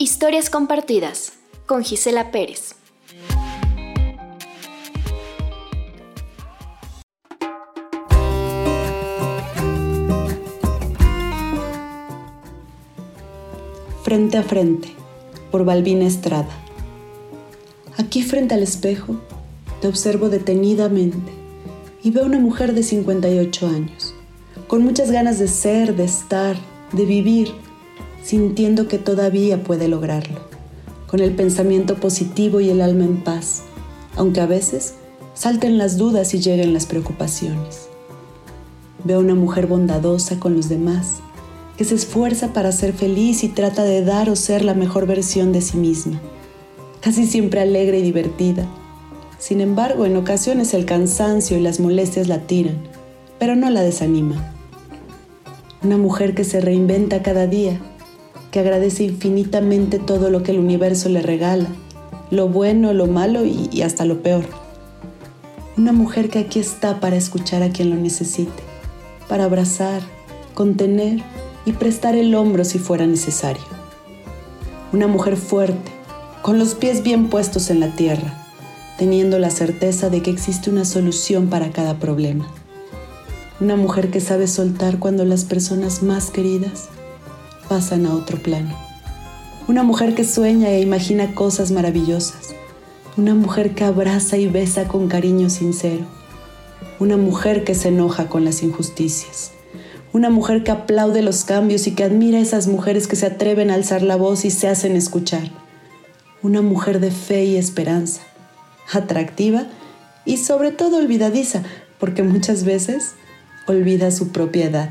Historias compartidas con Gisela Pérez. Frente a frente, por Balbina Estrada. Aquí frente al espejo, te observo detenidamente y veo una mujer de 58 años, con muchas ganas de ser, de estar, de vivir, sintiendo que todavía puede lograrlo, con el pensamiento positivo y el alma en paz, aunque a veces salten las dudas y lleguen las preocupaciones. Veo una mujer bondadosa con los demás, que se esfuerza para ser feliz y trata de dar o ser la mejor versión de sí misma, casi siempre alegre y divertida. Sin embargo, en ocasiones el cansancio y las molestias la tiran, pero no la desanima. Una mujer que se reinventa cada día, que agradece infinitamente todo lo que el universo le regala, lo bueno, lo malo y, y hasta lo peor. Una mujer que aquí está para escuchar a quien lo necesite, para abrazar, contener y prestar el hombro si fuera necesario. Una mujer fuerte, con los pies bien puestos en la tierra, teniendo la certeza de que existe una solución para cada problema. Una mujer que sabe soltar cuando las personas más queridas pasan a otro plano. Una mujer que sueña e imagina cosas maravillosas. Una mujer que abraza y besa con cariño sincero. Una mujer que se enoja con las injusticias una mujer que aplaude los cambios y que admira a esas mujeres que se atreven a alzar la voz y se hacen escuchar. Una mujer de fe y esperanza, atractiva y sobre todo olvidadiza, porque muchas veces olvida su propia edad.